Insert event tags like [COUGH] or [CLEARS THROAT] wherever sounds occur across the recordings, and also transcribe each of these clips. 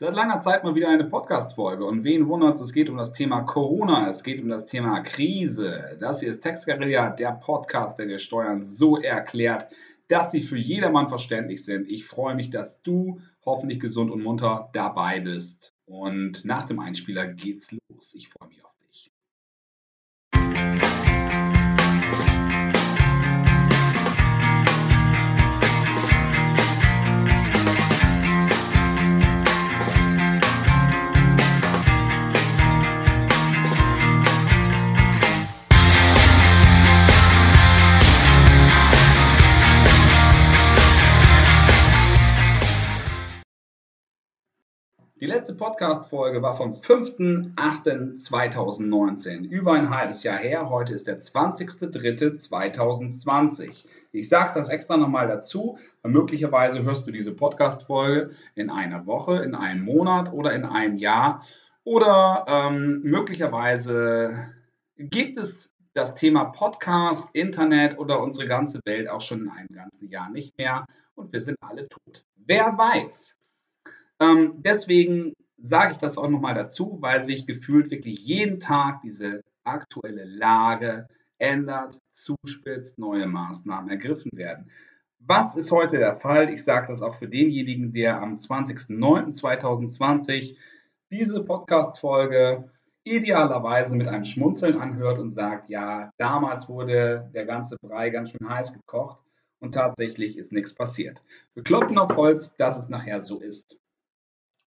Seit langer Zeit mal wieder eine Podcast-Folge. Und wen wundert es, es geht um das Thema Corona, es geht um das Thema Krise. Das hier ist Textguerilla, der Podcast, der dir Steuern so erklärt, dass sie für jedermann verständlich sind. Ich freue mich, dass du hoffentlich gesund und munter dabei bist. Und nach dem Einspieler geht's los. Ich freue mich auf letzte Podcast-Folge war vom 5.8.2019, über ein halbes Jahr her. Heute ist der 20.03.2020. Ich sage das extra nochmal dazu, weil möglicherweise hörst du diese Podcast-Folge in einer Woche, in einem Monat oder in einem Jahr. Oder ähm, möglicherweise gibt es das Thema Podcast, Internet oder unsere ganze Welt auch schon in einem ganzen Jahr nicht mehr und wir sind alle tot. Wer weiß? Ähm, deswegen sage ich das auch nochmal dazu, weil sich gefühlt wirklich jeden Tag diese aktuelle Lage ändert, zuspitzt, neue Maßnahmen ergriffen werden. Was ist heute der Fall? Ich sage das auch für denjenigen, der am 20.09.2020 diese Podcast-Folge idealerweise mit einem Schmunzeln anhört und sagt, ja, damals wurde der ganze Brei ganz schön heiß gekocht und tatsächlich ist nichts passiert. Wir klopfen auf Holz, dass es nachher so ist.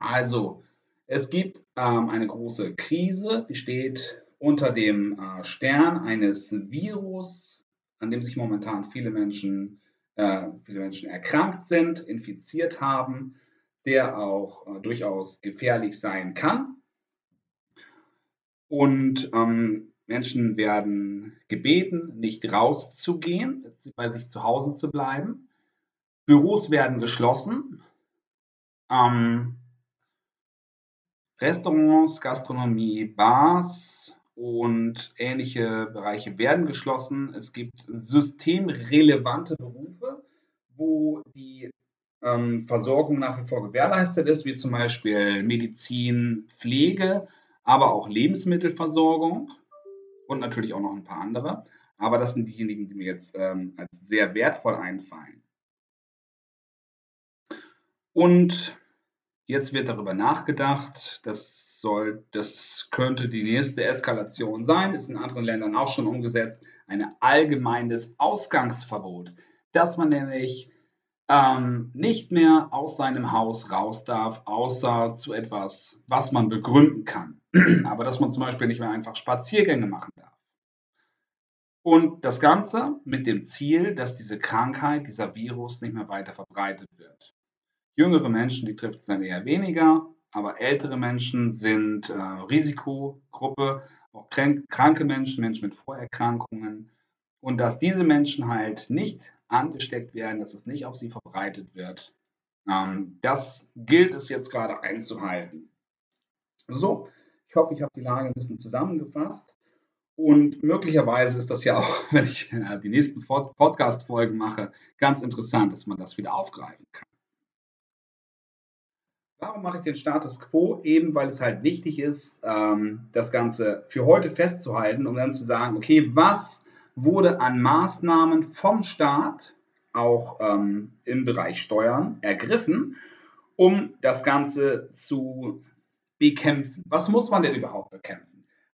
Also, es gibt ähm, eine große Krise, die steht unter dem äh, Stern eines Virus, an dem sich momentan viele Menschen, äh, viele Menschen erkrankt sind, infiziert haben, der auch äh, durchaus gefährlich sein kann. Und ähm, Menschen werden gebeten, nicht rauszugehen, bei sich zu Hause zu bleiben. Büros werden geschlossen. Ähm, Restaurants, Gastronomie, Bars und ähnliche Bereiche werden geschlossen. Es gibt systemrelevante Berufe, wo die ähm, Versorgung nach wie vor gewährleistet ist, wie zum Beispiel Medizin, Pflege, aber auch Lebensmittelversorgung und natürlich auch noch ein paar andere. Aber das sind diejenigen, die mir jetzt ähm, als sehr wertvoll einfallen. Und Jetzt wird darüber nachgedacht, das, soll, das könnte die nächste Eskalation sein, ist in anderen Ländern auch schon umgesetzt, ein allgemeines Ausgangsverbot, dass man nämlich ähm, nicht mehr aus seinem Haus raus darf, außer zu etwas, was man begründen kann. [CLEARS THROAT] Aber dass man zum Beispiel nicht mehr einfach Spaziergänge machen darf. Und das Ganze mit dem Ziel, dass diese Krankheit, dieser Virus nicht mehr weiter verbreitet wird. Jüngere Menschen, die trifft es dann eher weniger, aber ältere Menschen sind äh, Risikogruppe, auch kranke Menschen, Menschen mit Vorerkrankungen. Und dass diese Menschen halt nicht angesteckt werden, dass es nicht auf sie verbreitet wird, ähm, das gilt es jetzt gerade einzuhalten. So, ich hoffe, ich habe die Lage ein bisschen zusammengefasst. Und möglicherweise ist das ja auch, [LAUGHS] wenn ich äh, die nächsten Podcast-Folgen mache, ganz interessant, dass man das wieder aufgreifen kann. Warum mache ich den Status quo? Eben weil es halt wichtig ist, ähm, das Ganze für heute festzuhalten, um dann zu sagen, okay, was wurde an Maßnahmen vom Staat, auch ähm, im Bereich Steuern, ergriffen, um das Ganze zu bekämpfen? Was muss man denn überhaupt bekämpfen?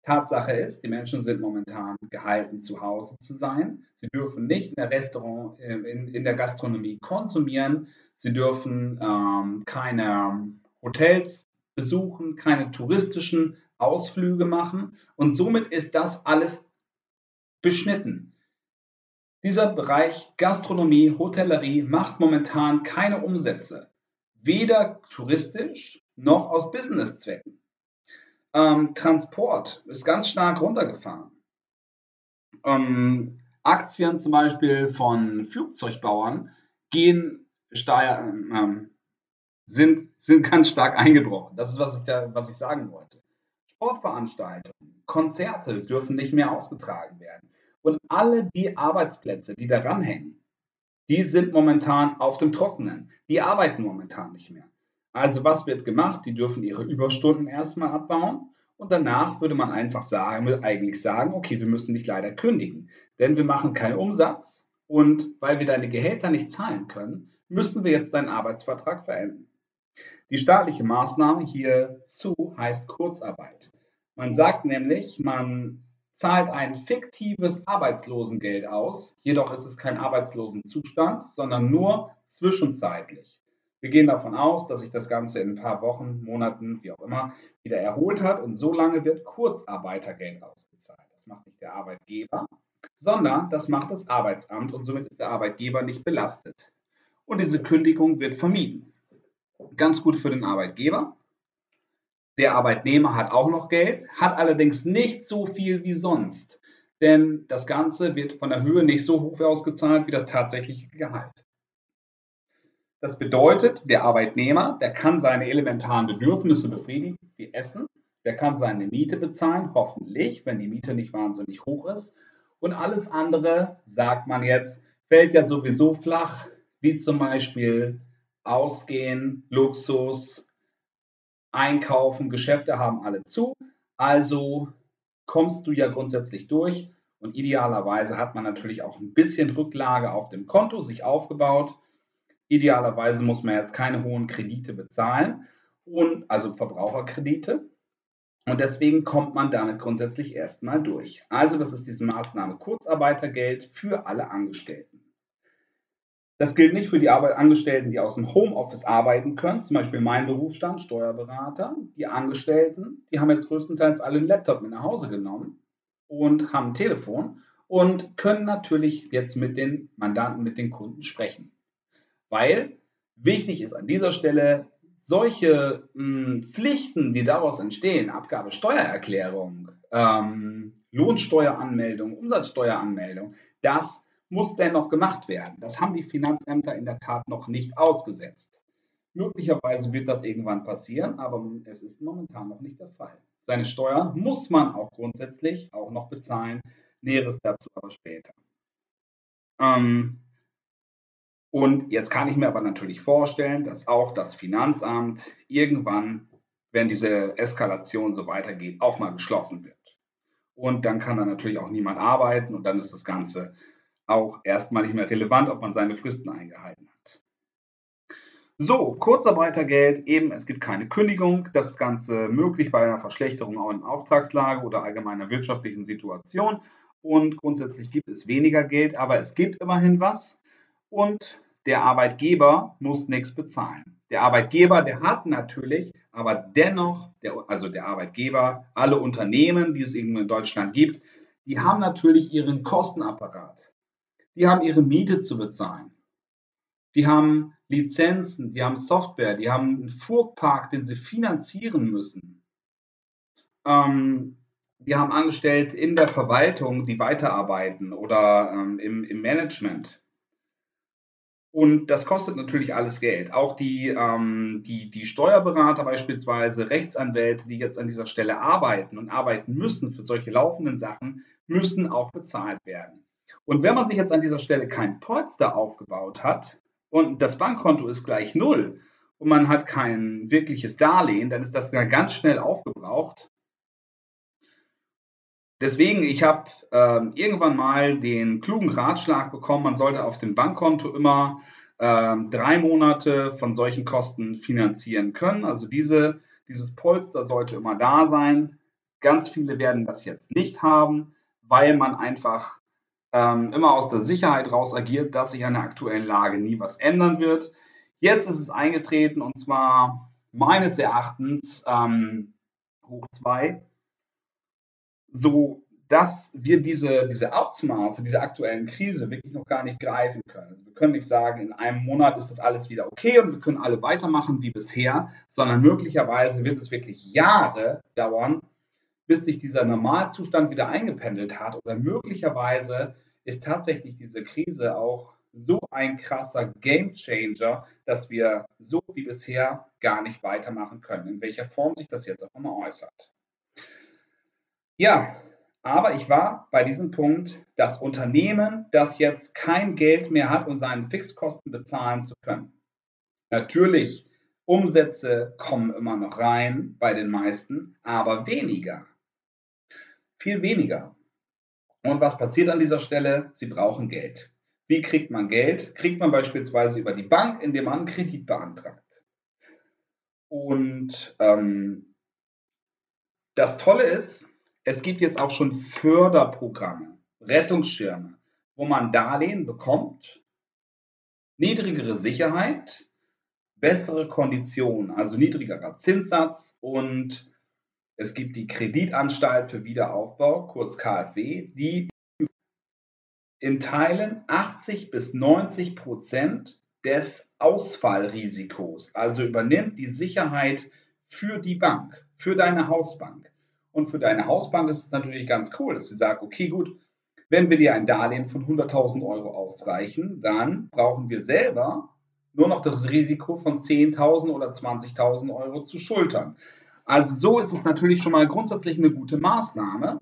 Tatsache ist, die Menschen sind momentan gehalten, zu Hause zu sein. Sie dürfen nicht in der Restaurant, äh, in, in der Gastronomie konsumieren. Sie dürfen ähm, keine Hotels besuchen, keine touristischen Ausflüge machen. Und somit ist das alles beschnitten. Dieser Bereich Gastronomie, Hotellerie macht momentan keine Umsätze, weder touristisch noch aus Businesszwecken. Ähm, Transport ist ganz stark runtergefahren. Ähm, Aktien zum Beispiel von Flugzeugbauern gehen Steier, ähm, sind, sind ganz stark eingebrochen. Das ist, was ich, da, was ich sagen wollte. Sportveranstaltungen, Konzerte dürfen nicht mehr ausgetragen werden. Und alle die Arbeitsplätze, die daran hängen, die sind momentan auf dem Trockenen. Die arbeiten momentan nicht mehr. Also was wird gemacht? Die dürfen ihre Überstunden erstmal abbauen und danach würde man einfach sagen, eigentlich sagen, okay, wir müssen dich leider kündigen, denn wir machen keinen Umsatz und weil wir deine Gehälter nicht zahlen können, müssen wir jetzt deinen Arbeitsvertrag verändern. Die staatliche Maßnahme hierzu heißt Kurzarbeit. Man sagt nämlich, man zahlt ein fiktives Arbeitslosengeld aus, jedoch ist es kein Arbeitslosenzustand, sondern nur zwischenzeitlich. Wir gehen davon aus, dass sich das Ganze in ein paar Wochen, Monaten, wie auch immer, wieder erholt hat und so lange wird Kurzarbeitergeld ausgezahlt. Das macht nicht der Arbeitgeber, sondern das macht das Arbeitsamt und somit ist der Arbeitgeber nicht belastet. Und diese Kündigung wird vermieden. Ganz gut für den Arbeitgeber. Der Arbeitnehmer hat auch noch Geld, hat allerdings nicht so viel wie sonst, denn das Ganze wird von der Höhe nicht so hoch ausgezahlt wie das tatsächliche Gehalt. Das bedeutet, der Arbeitnehmer, der kann seine elementaren Bedürfnisse befriedigen, wie Essen, der kann seine Miete bezahlen, hoffentlich, wenn die Miete nicht wahnsinnig hoch ist. Und alles andere, sagt man jetzt, fällt ja sowieso flach, wie zum Beispiel Ausgehen, Luxus, Einkaufen, Geschäfte haben alle zu. Also kommst du ja grundsätzlich durch und idealerweise hat man natürlich auch ein bisschen Rücklage auf dem Konto sich aufgebaut. Idealerweise muss man jetzt keine hohen Kredite bezahlen und also Verbraucherkredite. Und deswegen kommt man damit grundsätzlich erstmal durch. Also das ist diese Maßnahme Kurzarbeitergeld für alle Angestellten. Das gilt nicht für die Angestellten, die aus dem Homeoffice arbeiten können, zum Beispiel mein Berufsstand, Steuerberater. Die Angestellten, die haben jetzt größtenteils alle einen Laptop mit nach Hause genommen und haben ein Telefon und können natürlich jetzt mit den Mandanten, mit den Kunden sprechen. Weil wichtig ist an dieser Stelle, solche mh, hm, Pflichten, die daraus entstehen, Abgabe Steuererklärung, ähm, Lohnsteueranmeldung, Umsatzsteueranmeldung, das muss dennoch gemacht werden. Das haben die Finanzämter in der Tat noch nicht ausgesetzt. Möglicherweise wird das irgendwann passieren, aber es ist momentan noch nicht der Fall. Seine Steuern muss man auch grundsätzlich auch noch bezahlen. Näheres dazu aber später. Ähm, und jetzt kann ich mir aber natürlich vorstellen, dass auch das Finanzamt irgendwann, wenn diese Eskalation so weitergeht, auch mal geschlossen wird. Und dann kann da natürlich auch niemand arbeiten und dann ist das Ganze auch erstmal nicht mehr relevant, ob man seine Fristen eingehalten hat. So, Kurzarbeitergeld, eben, es gibt keine Kündigung. Das Ganze möglich bei einer Verschlechterung auch in Auftragslage oder allgemeiner wirtschaftlichen Situation. Und grundsätzlich gibt es weniger Geld, aber es gibt immerhin was. Und der Arbeitgeber muss nichts bezahlen. Der Arbeitgeber, der hat natürlich, aber dennoch, der, also der Arbeitgeber, alle Unternehmen, die es in Deutschland gibt, die haben natürlich ihren Kostenapparat die haben ihre Miete zu bezahlen. Die haben Lizenzen, die haben Software, die haben einen Fuhrpark, den sie finanzieren müssen. Ähm, die haben Angestellte in der Verwaltung, die weiterarbeiten oder ähm, im, im, Management. Und das kostet natürlich alles Geld. Auch die, ähm, die, die Steuerberater beispielsweise, Rechtsanwälte, die jetzt an dieser Stelle arbeiten und arbeiten müssen für solche laufenden Sachen, müssen auch bezahlt werden. Und wenn man sich jetzt an dieser Stelle kein Polster aufgebaut hat und das Bankkonto ist gleich null und man hat kein wirkliches Darlehen, dann ist das ganz schnell aufgebraucht. Deswegen, ich habe äh, irgendwann mal den klugen Ratschlag bekommen, man sollte auf dem Bankkonto immer äh, drei Monate von solchen Kosten finanzieren können. Also diese, dieses Polster sollte immer da sein. Ganz viele werden das jetzt nicht haben, weil man einfach ähm, immer aus der Sicherheit raus agiert, dass sich an der aktuellen Lage nie was ändern wird. Jetzt ist es eingetreten und zwar meines Erachtens ähm, hoch 2, so dass wir diese, diese Ausmaße dieser aktuellen Krise wirklich noch gar nicht greifen können. Also wir können nicht sagen, in einem Monat ist das alles wieder okay und wir können alle weitermachen wie bisher, sondern möglicherweise wird es wirklich Jahre dauern, bis sich dieser Normalzustand wieder eingependelt hat oder möglicherweise ist tatsächlich diese Krise auch so ein krasser Gamechanger, dass wir so wie bisher gar nicht weitermachen können, in welcher Form sich das jetzt auch immer äußert. Ja, aber ich war bei diesem Punkt, das Unternehmen, das jetzt kein Geld mehr hat, um seine Fixkosten bezahlen zu können. Natürlich Umsätze kommen immer noch rein bei den meisten, aber weniger. Viel weniger. Und was passiert an dieser Stelle? Sie brauchen Geld. Wie kriegt man Geld? Kriegt man beispielsweise über die Bank, indem man einen Kredit beantragt. Und ähm, das Tolle ist, es gibt jetzt auch schon Förderprogramme, Rettungsschirme, wo man Darlehen bekommt, niedrigere Sicherheit, bessere Konditionen, also niedrigerer Zinssatz und es gibt die Kreditanstalt für Wiederaufbau, kurz KfW, die in Teilen 80 bis 90 Prozent des Ausfallrisikos, also übernimmt die Sicherheit für die Bank, für deine Hausbank. Und für deine Hausbank ist es natürlich ganz cool, dass sie sagt, okay, gut, wenn wir dir ein Darlehen von 100.000 Euro ausreichen, dann brauchen wir selber nur noch das Risiko von 10.000 oder 20.000 Euro zu schultern. Also so ist es natürlich schon mal grundsätzlich eine gute Maßnahme.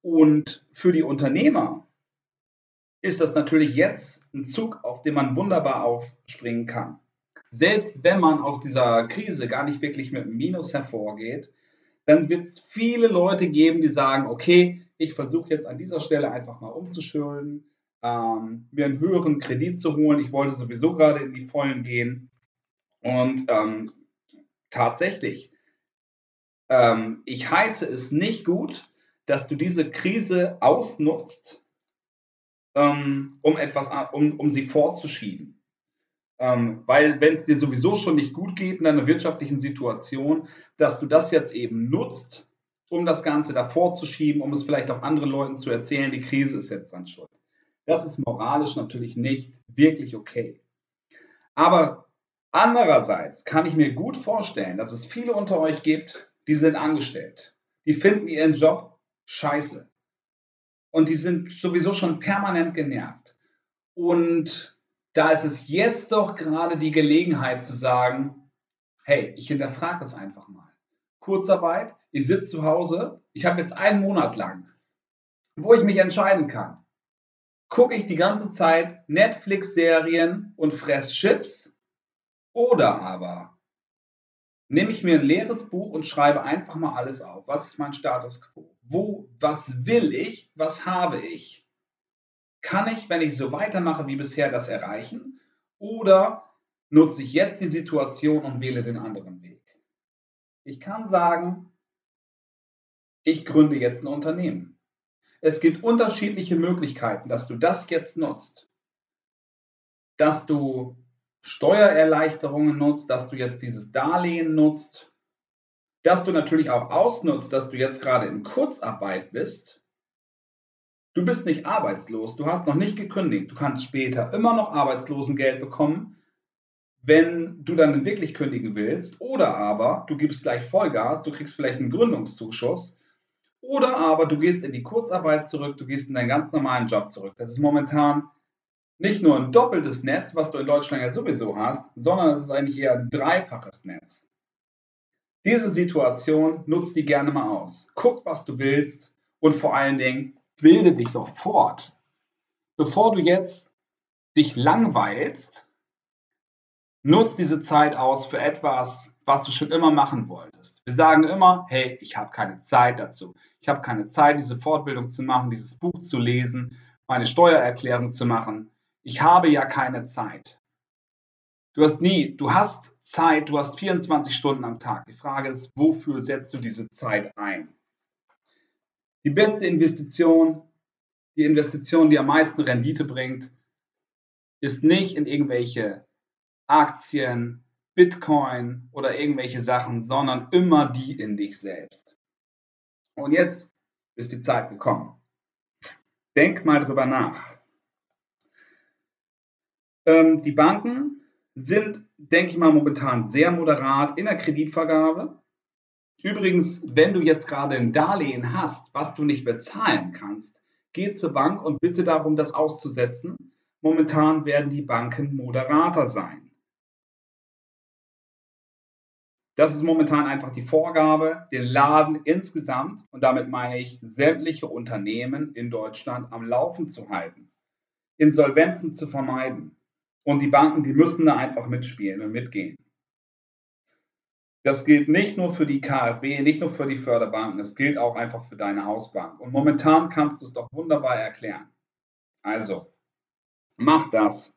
Und für die Unternehmer ist das natürlich jetzt ein Zug, auf den man wunderbar aufspringen kann. Selbst wenn man aus dieser Krise gar nicht wirklich mit einem Minus hervorgeht, dann wird es viele Leute geben, die sagen, okay, ich versuche jetzt an dieser Stelle einfach mal umzuschulden, ähm, mir einen höheren Kredit zu holen. Ich wollte sowieso gerade in die Vollen gehen. Und ähm, tatsächlich, ähm, ich heiße es nicht gut, dass du diese Krise ausnutzt, ähm, um etwas, um, um sie vorzuschieben. Ähm, weil wenn es dir sowieso schon nicht gut geht in einer wirtschaftlichen Situation, dass du das jetzt eben nutzt, um das Ganze davor zu schieben, um es vielleicht auch anderen Leuten zu erzählen, die Krise ist jetzt dran schuld. Das ist moralisch natürlich nicht wirklich okay. Aber andererseits kann ich mir gut vorstellen, dass es viele unter euch gibt, die sind angestellt. Die finden ihren Job scheiße. Und die sind sowieso schon permanent genervt. Und da ist es jetzt doch gerade die Gelegenheit zu sagen, hey, ich hinterfrage das einfach mal. Kurzarbeit, ich sitze zu Hause, ich habe jetzt einen Monat lang, wo ich mich entscheiden kann gucke ich die ganze Zeit Netflix-Serien und fress Chips oder aber nehme ich mir ein leeres Buch und schreibe einfach mal alles auf. Was ist mein Status quo? Wo, was will ich? Was habe ich? Kann ich, wenn ich so weitermache wie bisher, das erreichen? Oder nutze ich jetzt die Situation und wähle den anderen Weg? Ich kann sagen, ich gründe jetzt ein Unternehmen. Es gibt unterschiedliche Möglichkeiten, dass du das jetzt nutzt. Dass du Steuererleichterungen nutzt, dass du jetzt dieses Darlehen nutzt, dass du natürlich auch ausnutzt, dass du jetzt gerade in Kurzarbeit bist. Du bist nicht arbeitslos, du hast noch nicht gekündigt, du kannst später immer noch Arbeitslosengeld bekommen, wenn du dann wirklich kündigen willst. Oder aber du gibst gleich Vollgas, du kriegst vielleicht einen Gründungszuschuss oder aber du gehst in die Kurzarbeit zurück, du gehst in deinen ganz normalen Job zurück. Das ist momentan nicht nur ein doppeltes Netz, was du in Deutschland ja sowieso hast, sondern es ist eigentlich eher ein dreifaches Netz. Diese Situation nutzt die gerne mal aus. Guck, was du willst und vor allen Dingen bilde dich doch fort. Bevor du jetzt dich langweilst, nutz diese Zeit aus für etwas, was du schon immer machen wolltest. Wir sagen immer, hey, ich habe keine Zeit dazu. Ich habe keine Zeit, diese Fortbildung zu machen, dieses Buch zu lesen, meine Steuererklärung zu machen. Ich habe ja keine Zeit. Du hast nie, du hast Zeit, du hast 24 Stunden am Tag. Die Frage ist, wofür setzt du diese Zeit ein? Die beste Investition, die Investition, die am meisten Rendite bringt, ist nicht in irgendwelche Aktien, Bitcoin oder irgendwelche Sachen, sondern immer die in dich selbst. Und jetzt ist die Zeit gekommen. Denk mal drüber nach. Ähm, die Banken sind, denke ich mal, momentan sehr moderat in der Kreditvergabe. Übrigens, wenn du jetzt gerade ein Darlehen hast, was du nicht bezahlen kannst, geh zur Bank und bitte darum, das auszusetzen. Momentan werden die Banken moderater sein. Das ist momentan einfach die Vorgabe, den Laden insgesamt, und damit meine ich sämtliche Unternehmen in Deutschland am Laufen zu halten, Insolvenzen zu vermeiden. Und die Banken, die müssen da einfach mitspielen und mitgehen. Das gilt nicht nur für die KfW, nicht nur für die Förderbanken, es gilt auch einfach für deine Hausbank. Und momentan kannst du es doch wunderbar erklären. Also, mach das.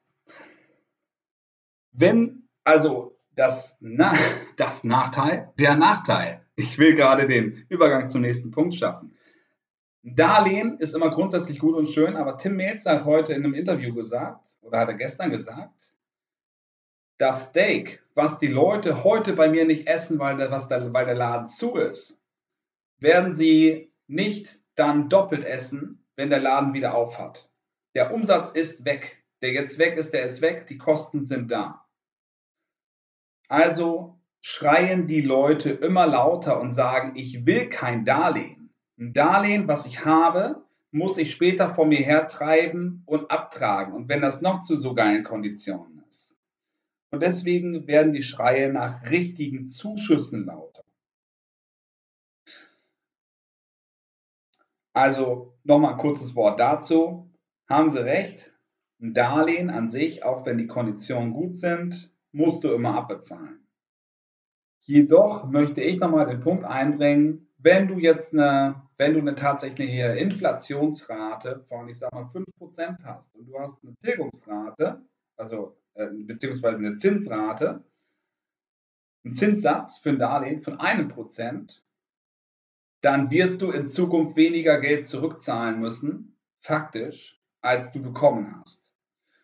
Wenn, also das, Na [LAUGHS] das Nachteil, der Nachteil, ich will gerade den Übergang zum nächsten Punkt schaffen. Darlehen ist immer grundsätzlich gut und schön, aber Tim Melzer hat heute in einem Interview gesagt, oder hat er gestern gesagt, das Steak, was die Leute heute bei mir nicht essen, weil der, was der, weil der Laden zu ist, werden sie nicht dann doppelt essen, wenn der Laden wieder auf hat. Der Umsatz ist weg. Der jetzt weg ist, der ist weg. Die Kosten sind da. Also schreien die Leute immer lauter und sagen, ich will kein Darlehen. Ein Darlehen, was ich habe, muss ich später vor mir hertreiben und abtragen. Und wenn das noch zu so geilen Konditionen. Und deswegen werden die Schreie nach richtigen Zuschüssen lauter. Also nochmal ein kurzes Wort dazu. Haben Sie recht, ein Darlehen an sich, auch wenn die Konditionen gut sind, musst du immer abbezahlen. Jedoch möchte ich nochmal den Punkt einbringen, wenn du jetzt eine, wenn du eine tatsächliche Inflationsrate von, ich sag mal, 5% hast und du hast eine Tilgungsrate, also äh, beziehungsweise eine Zinsrate, einen Zinssatz für ein Darlehen von einem Prozent, dann wirst du in Zukunft weniger Geld zurückzahlen müssen, faktisch, als du bekommen hast.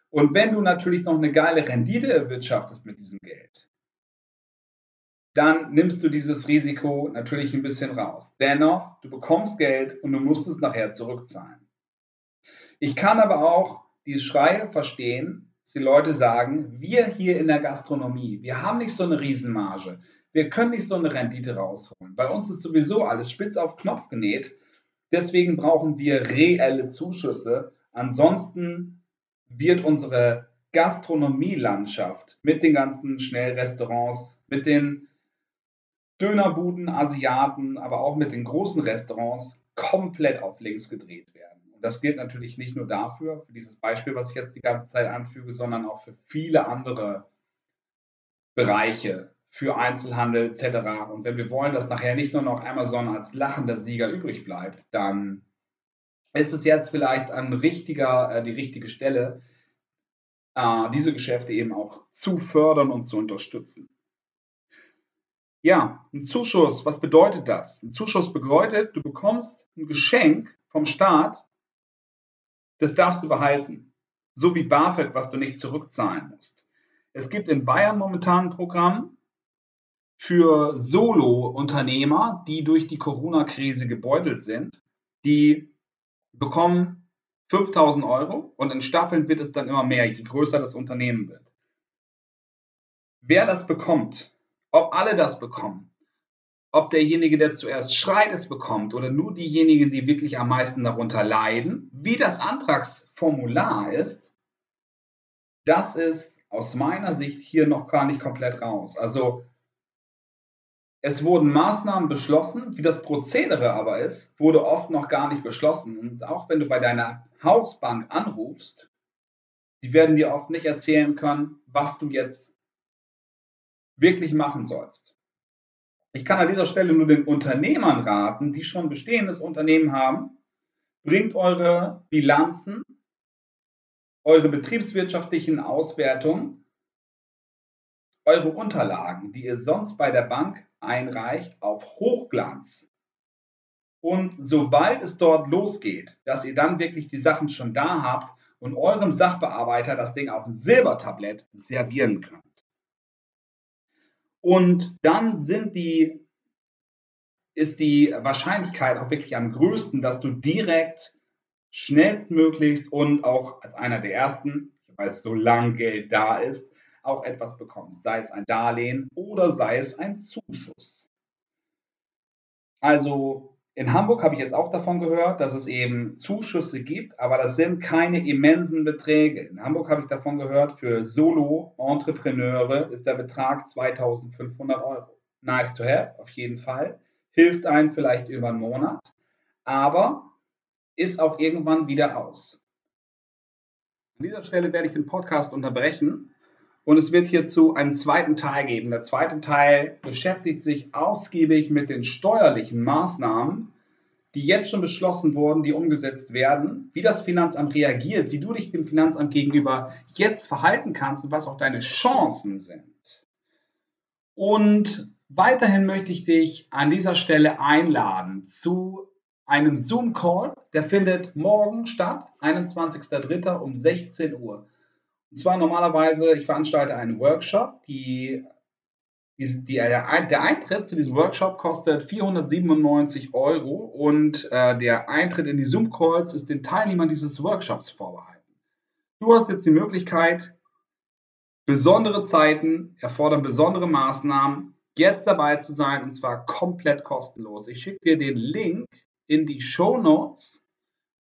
Und wenn du natürlich noch eine geile Rendite erwirtschaftest mit diesem Geld, dann nimmst du dieses Risiko natürlich ein bisschen raus. Dennoch, du bekommst Geld und du musst es nachher zurückzahlen. Ich kann aber auch die Schreie verstehen, dass die Leute sagen, wir hier in der Gastronomie, wir haben nicht so eine Riesenmarge, wir können nicht so eine Rendite rausholen. Bei uns ist sowieso alles spitz auf Knopf genäht. Deswegen brauchen wir reelle Zuschüsse. Ansonsten wird unsere Gastronomielandschaft mit den ganzen Schnellrestaurants, mit den Dönerbuden, Asiaten, aber auch mit den großen Restaurants komplett auf links gedreht das gilt natürlich nicht nur dafür, für dieses Beispiel, was ich jetzt die ganze Zeit anfüge, sondern auch für viele andere Bereiche, für Einzelhandel etc. Und wenn wir wollen, dass nachher nicht nur noch Amazon als lachender Sieger übrig bleibt, dann ist es jetzt vielleicht ein richtiger, äh, die richtige Stelle, äh, diese Geschäfte eben auch zu fördern und zu unterstützen. Ja, ein Zuschuss, was bedeutet das? Ein Zuschuss bedeutet, du bekommst ein Geschenk vom Staat, das darfst du behalten. So wie BAföG, was du nicht zurückzahlen musst. Es gibt in Bayern momentan ein Programm, für Solo-Unternehmer, die durch die Corona-Krise gebeutelt sind. Die bekommen 5000 Euro und in Staffeln wird es dann immer mehr, je größer das Unternehmen wird. Wer das bekommt, ob alle das bekommen, ob derjenige, der zuerst schreit, es bekommt oder nur diejenigen, die wirklich am meisten darunter leiden, wie das Antragsformular ist, das ist aus meiner Sicht hier noch gar nicht komplett raus. Also es wurden Maßnahmen beschlossen, wie das Prozedere aber ist, wurde oft noch gar nicht beschlossen. Und auch wenn du bei deiner Hausbank anrufst, die werden dir oft nicht erzählen können, was du jetzt wirklich machen sollst. Ich kann an dieser Stelle nur den Unternehmern raten, die schon bestehendes Unternehmen haben, bringt eure Bilanzen, eure betriebswirtschaftlichen Auswertungen eure Unterlagen, die ihr sonst bei der Bank einreicht, auf Hochglanz. Und sobald es dort losgeht, dass ihr dann wirklich die Sachen schon da habt und eurem Sachbearbeiter das Ding auf ein Silbertablett servieren könnt. Und dann sind die, ist die Wahrscheinlichkeit auch wirklich am größten, dass du direkt schnellstmöglichst und auch als einer der ersten, weiß, solange Geld da ist, auch etwas bekommst, sei es ein Darlehen oder sei es ein Zuschuss. Also in Hamburg habe ich jetzt auch davon gehört, dass es eben Zuschüsse gibt, aber das sind keine immensen Beträge. In Hamburg habe ich davon gehört, für Solo-Entrepreneure ist der Betrag 2500 Euro. Nice to have, auf jeden Fall. Hilft einem vielleicht über einen Monat, aber ist auch irgendwann wieder aus. An dieser Stelle werde ich den Podcast unterbrechen Und es wird hierzu einen zweiten Teil geben. Der zweite Teil beschäftigt sich ausgiebig mit den steuerlichen Maßnahmen, die jetzt schon beschlossen wurden, die umgesetzt werden, wie das Finanzamt reagiert, wie du dich dem Finanzamt gegenüber jetzt verhalten kannst und was auch deine Chancen sind. Und weiterhin möchte ich dich an dieser Stelle einladen zu einem Zoom-Call, der findet morgen statt, 21.03. um 16 Uhr. Und zwar normalerweise, ich veranstalte einen Workshop, die, die, die der Eintritt zu diesem Workshop kostet 497 Euro und äh, der Eintritt in die Zoom-Calls ist den Teilnehmern dieses Workshops vorbehalten. Du hast jetzt die Möglichkeit, besondere Zeiten erfordern besondere Maßnahmen, jetzt dabei zu sein und zwar komplett kostenlos. Ich schicke dir den Link in die Show Notes.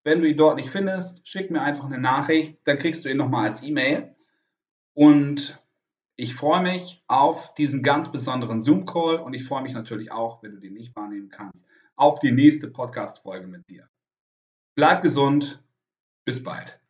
Wenn du ihn dort nicht findest, schick mir einfach eine Nachricht, dann kriegst du ihn nochmal als E-Mail. Und ich freue mich auf diesen ganz besonderen Zoom-Call und ich freue mich natürlich auch, wenn du den nicht wahrnehmen kannst, auf die nächste Podcast-Folge mit dir. Bleib gesund, bis bald.